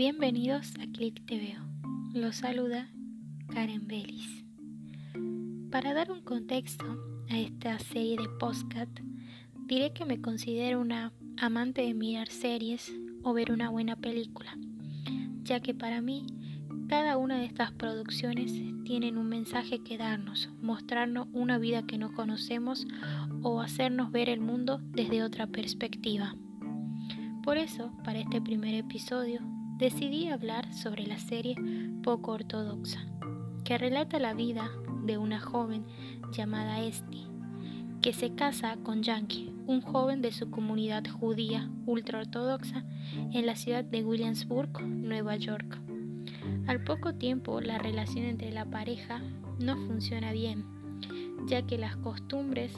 Bienvenidos a Click TV. Los saluda Karen Bellis. Para dar un contexto a esta serie de postcat, diré que me considero una amante de mirar series o ver una buena película, ya que para mí cada una de estas producciones tienen un mensaje que darnos, mostrarnos una vida que no conocemos o hacernos ver el mundo desde otra perspectiva. Por eso, para este primer episodio, decidí hablar sobre la serie Poco Ortodoxa, que relata la vida de una joven llamada Esti, que se casa con Yankee, un joven de su comunidad judía ultraortodoxa en la ciudad de Williamsburg, Nueva York. Al poco tiempo la relación entre la pareja no funciona bien, ya que las costumbres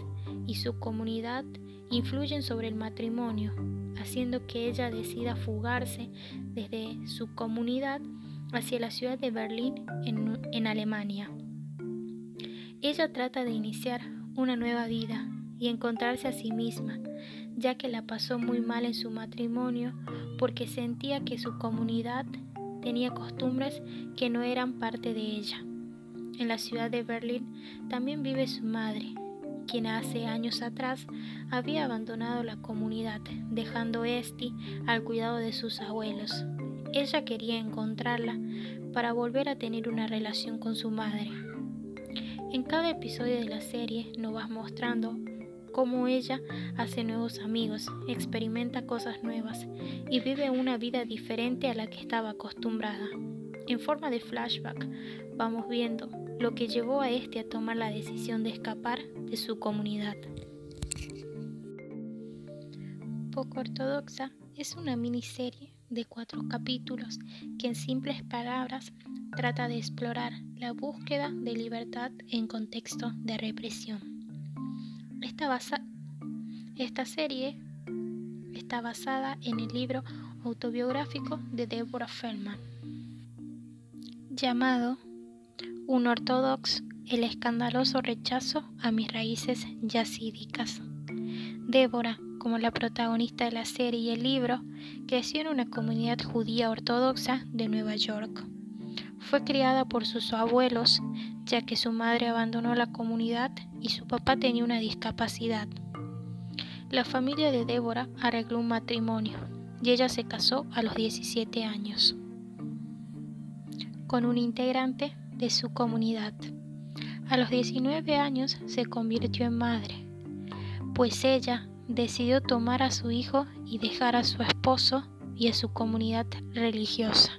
y su comunidad influyen sobre el matrimonio, haciendo que ella decida fugarse desde su comunidad hacia la ciudad de Berlín en, Alemania. Ella trata de iniciar una nueva vida y encontrarse a sí misma, ya que la pasó muy mal en su matrimonio porque sentía que su comunidad tenía costumbres que no eran parte de ella. En la ciudad de Berlín también vive su madre, quien hace años atrás había abandonado la comunidad, dejando Esti al cuidado de sus abuelos. Ella quería encontrarla para volver a tener una relación con su madre. En cada episodio de la serie nos vas mostrando cómo ella hace nuevos amigos, experimenta cosas nuevas y vive una vida diferente a la que estaba acostumbrada. En forma de flashback vamos viendo lo que llevó a este a tomar la decisión de escapar de su comunidad. Poco ortodoxa es una miniserie de cuatro capítulos que en simples palabras trata de explorar la búsqueda de libertad en contexto de represión. Esta, serie está basada en el libro autobiográfico de Deborah Feldman, llamado Un ortodox, el escandaloso rechazo a mis raíces yacídicas. Débora, como la protagonista de la serie y el libro, creció en una comunidad judía ortodoxa de Nueva York. Fue criada por sus abuelos, ya que su madre abandonó la comunidad y su papá tenía una discapacidad. La familia de Débora arregló un matrimonio y ella se casó a los 17 años con un integrante de su comunidad. A los 19 años se convirtió en madre, pues ella decidió tomar a su hijo y dejar a su esposo y a su comunidad religiosa.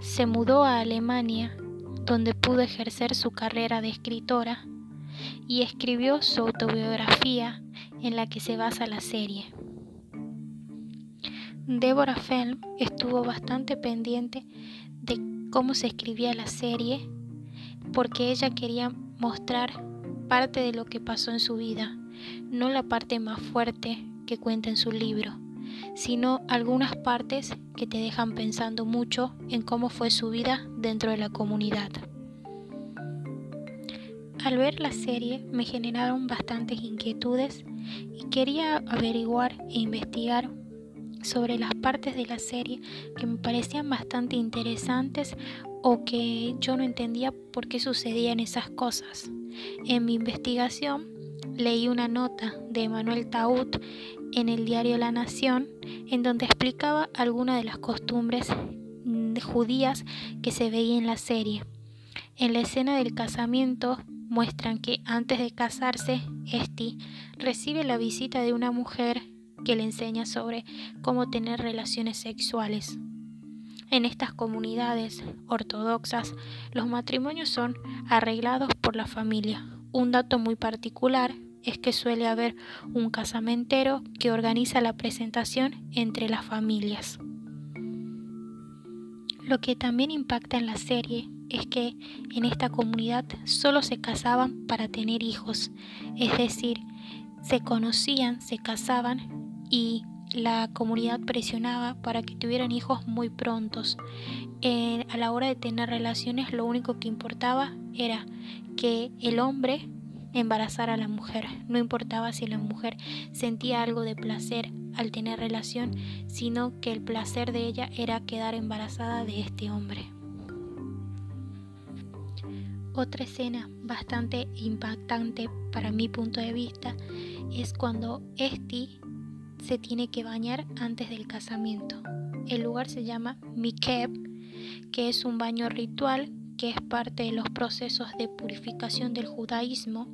Se mudó a Alemania, donde pudo ejercer su carrera de escritora y escribió su autobiografía en la que se basa la serie. Deborah Felm estuvo bastante pendiente cómo se escribía la serie porque ella quería mostrar parte de lo que pasó en su vida, no la parte más fuerte que cuenta en su libro, sino algunas partes que te dejan pensando mucho en cómo fue su vida dentro de la comunidad. Al ver la serie me generaron bastantes inquietudes y quería averiguar e investigar sobre las partes de la serie que me parecían bastante interesantes o que yo no entendía por qué sucedían esas cosas. En mi investigación leí una nota de Manuel Taut en el diario La Nación en donde explicaba algunas de las costumbres judías que se veía en la serie. En la escena del casamiento muestran que antes de casarse, Esti recibe la visita de una mujer que le enseña sobre cómo tener relaciones sexuales. En estas comunidades ortodoxas, los matrimonios son arreglados por la familia. Un dato muy particular es que suele haber un casamentero que organiza la presentación entre las familias. Lo que también impacta en la serie es que en esta comunidad solo se casaban para tener hijos, es decir, se conocían, se casaban y la comunidad presionaba para que tuvieran hijos muy prontos. a la hora de tener relaciones lo único que importaba era que el hombre embarazar a la mujer. No importaba si la mujer sentía algo de placer al tener relación, sino que el placer de ella era quedar embarazada de este hombre. Otra escena bastante impactante para mi punto de vista es cuando Esti se tiene que bañar antes del casamiento. El lugar se llama Mikeb, que es un baño ritual que es parte de los procesos de purificación del judaísmo.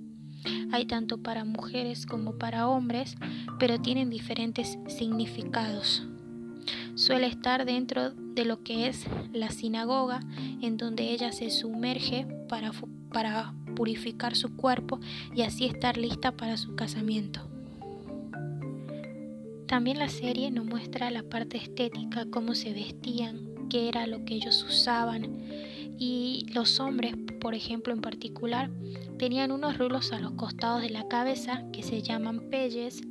Hay tanto para mujeres como para hombres, pero tienen diferentes significados. Suele estar dentro de lo que es la sinagoga, en donde ella se sumerge para, para purificar su cuerpo y así estar lista para su casamiento. También la serie nos muestra la parte estética, cómo se vestían, qué era lo que ellos usaban. Y los hombres, por ejemplo en particular, tenían unos rulos a los costados de la cabeza que se llaman pelles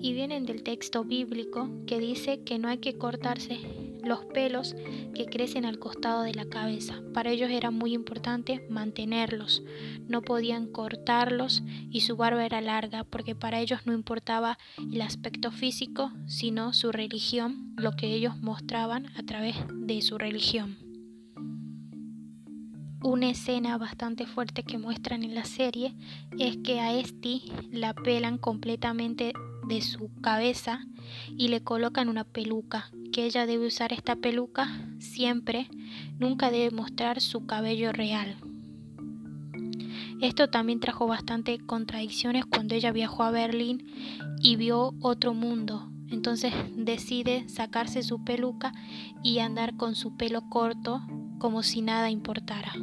y vienen del texto bíblico que dice que no hay que cortarse los pelos que crecen al costado de la cabeza. Para ellos era muy importante mantenerlos. No podían cortarlos y su barba era larga porque para ellos no importaba el aspecto físico, sino su religión, lo que ellos mostraban a través de su religión. Una escena bastante fuerte que muestran en la serie es que a Esti la pelan completamente de su cabeza y le colocan una peluca, que ella debe usar esta peluca siempre, nunca debe mostrar su cabello real. Esto también trajo bastante contradicciones cuando ella viajó a Berlín y vio otro mundo. Entonces decide sacarse su peluca y andar con su pelo corto como si nada importara.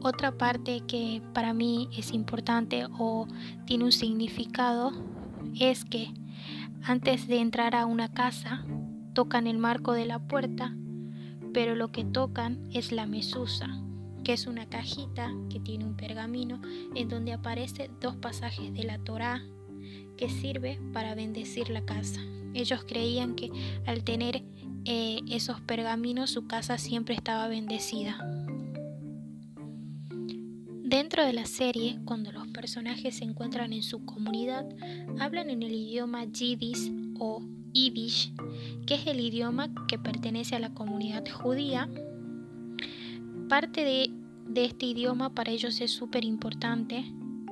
Otra parte que para mí es importante o tiene un significado es que antes de entrar a una casa tocan el marco de la puerta, pero lo que tocan es la mesusa, que es una cajita que tiene un pergamino en donde aparecen dos pasajes de la Torá que sirve para bendecir la casa. Ellos creían que al tener eh, esos pergaminos su casa siempre estaba bendecida. Dentro de la serie, cuando los personajes se encuentran en su comunidad, hablan en el idioma Yiddish o Yiddish, que es el idioma que pertenece a la comunidad judía. Parte de, este idioma para ellos es súper importante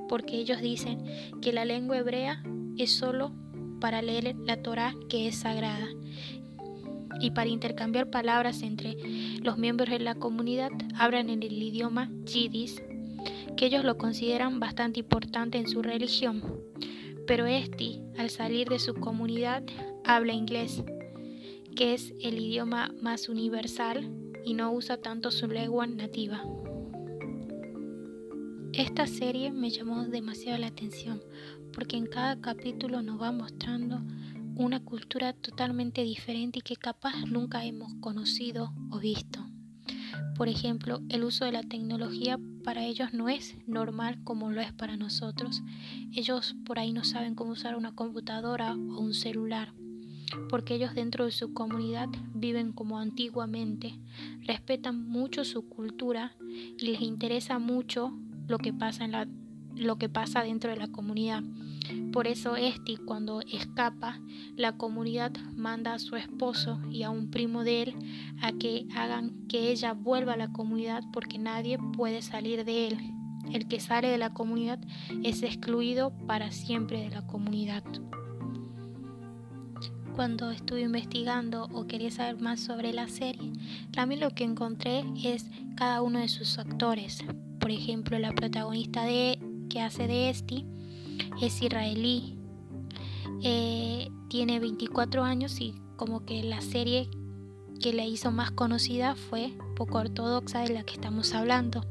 porque ellos dicen que la lengua hebrea es solo para leer la Torah que es sagrada y para intercambiar palabras entre los miembros de la comunidad hablan en el idioma Yiddish que ellos lo consideran bastante importante en su religión. Pero Esti, al salir de su comunidad, habla inglés, que es el idioma más universal y no usa tanto su lengua nativa. Esta serie me llamó demasiado la atención porque en cada capítulo nos va mostrando una cultura totalmente diferente y que capaz nunca hemos conocido o visto. Por ejemplo, el uso de la tecnología para ellos no es normal como lo es para nosotros. Ellos por ahí no saben cómo usar una computadora o un celular, porque ellos dentro de su comunidad viven como antiguamente, respetan mucho su cultura y les interesa mucho lo que pasa en la lo que pasa dentro de la comunidad. Por eso Esti cuando escapa, la comunidad manda a su esposo y a un primo de él a que hagan que ella vuelva a la comunidad porque nadie puede salir de él. El que sale de la comunidad es excluido para siempre de la comunidad. Cuando estuve investigando o quería saber más sobre la serie, también lo que encontré es cada uno de sus actores. Por ejemplo, la protagonista de que hace de Esti es israelí. Eh, tiene 24 años y como que la serie que le hizo más conocida fue poco ortodoxa de la que estamos hablando.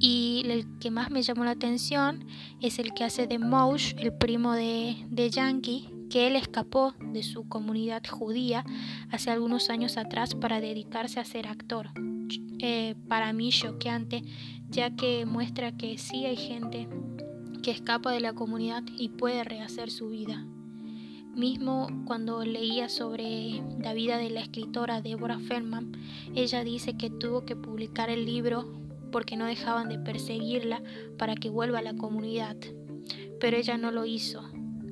Y el que más me llamó la atención es el que hace de Moush, el primo de, de Yankee, que él escapó de su comunidad judía hace algunos años atrás para dedicarse a ser actor. Eh, para mí choqueante, ya que muestra que sí hay gente que escapa de la comunidad y puede rehacer su vida. Mismo cuando leía sobre la vida de la escritora Deborah Feldman, ella dice que tuvo que publicar el libro porque no dejaban de perseguirla para que vuelva a la comunidad. Pero ella no lo hizo.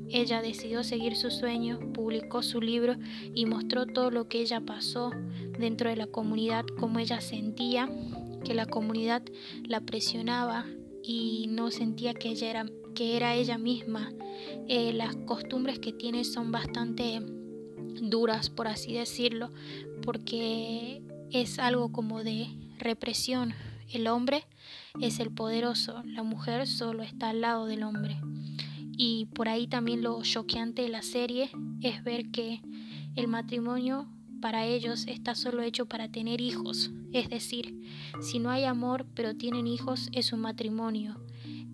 Ella decidió seguir su sueño, publicó su libro y mostró todo lo que ella pasó dentro de la comunidad, cómo ella sentía que la comunidad la presionaba y no sentía que ella era, que era ella misma. Eh, las costumbres que tiene son bastante duras, por así decirlo, porque es algo como de represión. El hombre es el poderoso, la mujer solo está al lado del hombre. Y por ahí también lo choqueante de la serie es ver que el matrimonio para ellos está solo hecho para tener hijos. Es decir, si no hay amor pero tienen hijos es un matrimonio.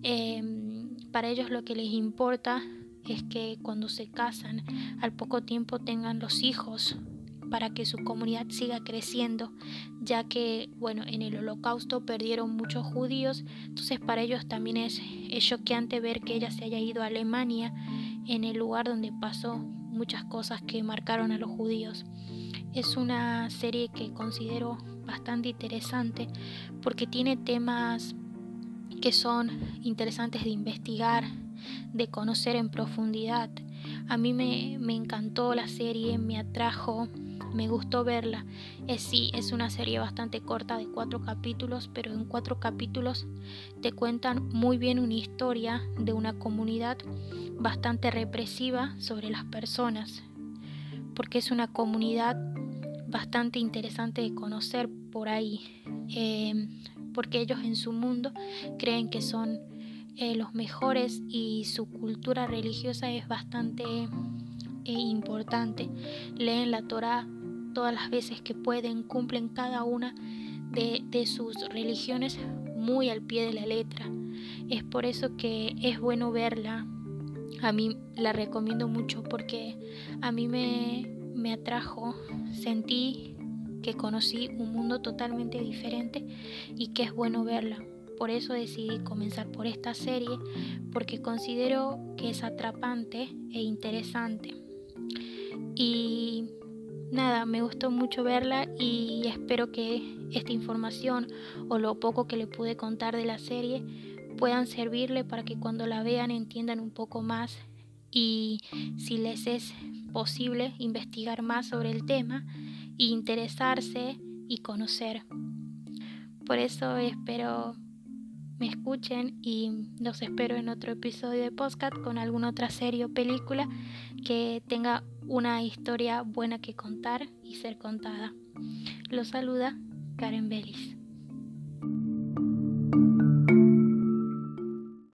Em, para ellos lo que les importa es que cuando se casan al poco tiempo tengan los hijos para que su comunidad siga creciendo, ya que, bueno, en el holocausto perdieron muchos judíos, entonces para ellos también es choqueante ver que ella se haya ido a Alemania, en el lugar donde pasó muchas cosas que marcaron a los judíos. Es una serie que considero bastante interesante porque tiene temas que son interesantes de investigar, de conocer en profundidad. A mí me, me encantó la serie, me atrajo, me gustó verla. Es sí, es una serie bastante corta de cuatro capítulos, pero en cuatro capítulos te cuentan muy bien una historia de una comunidad bastante represiva sobre las personas, porque es una comunidad bastante interesante de conocer por ahí, eh, porque ellos en su mundo creen que son eh, los mejores y su cultura religiosa es bastante eh, importante. Leen la Torah todas las veces que pueden, cumplen cada una de, de sus religiones muy al pie de la letra. Es por eso que es bueno verla. A mí la recomiendo mucho porque a mí me, me atrajo, sentí que conocí un mundo totalmente diferente y que es bueno verla. Por eso decidí comenzar por esta serie, porque considero que es atrapante e interesante. Y nada, me gustó mucho verla y espero que esta información o lo poco que le pude contar de la serie puedan servirle para que cuando la vean entiendan un poco más y si les es posible investigar más sobre el tema e interesarse y conocer. Por eso espero me escuchen y los espero en otro episodio de podcast con alguna otra serie o película que tenga una historia buena que contar y ser contada. Los saluda Karen Bellis.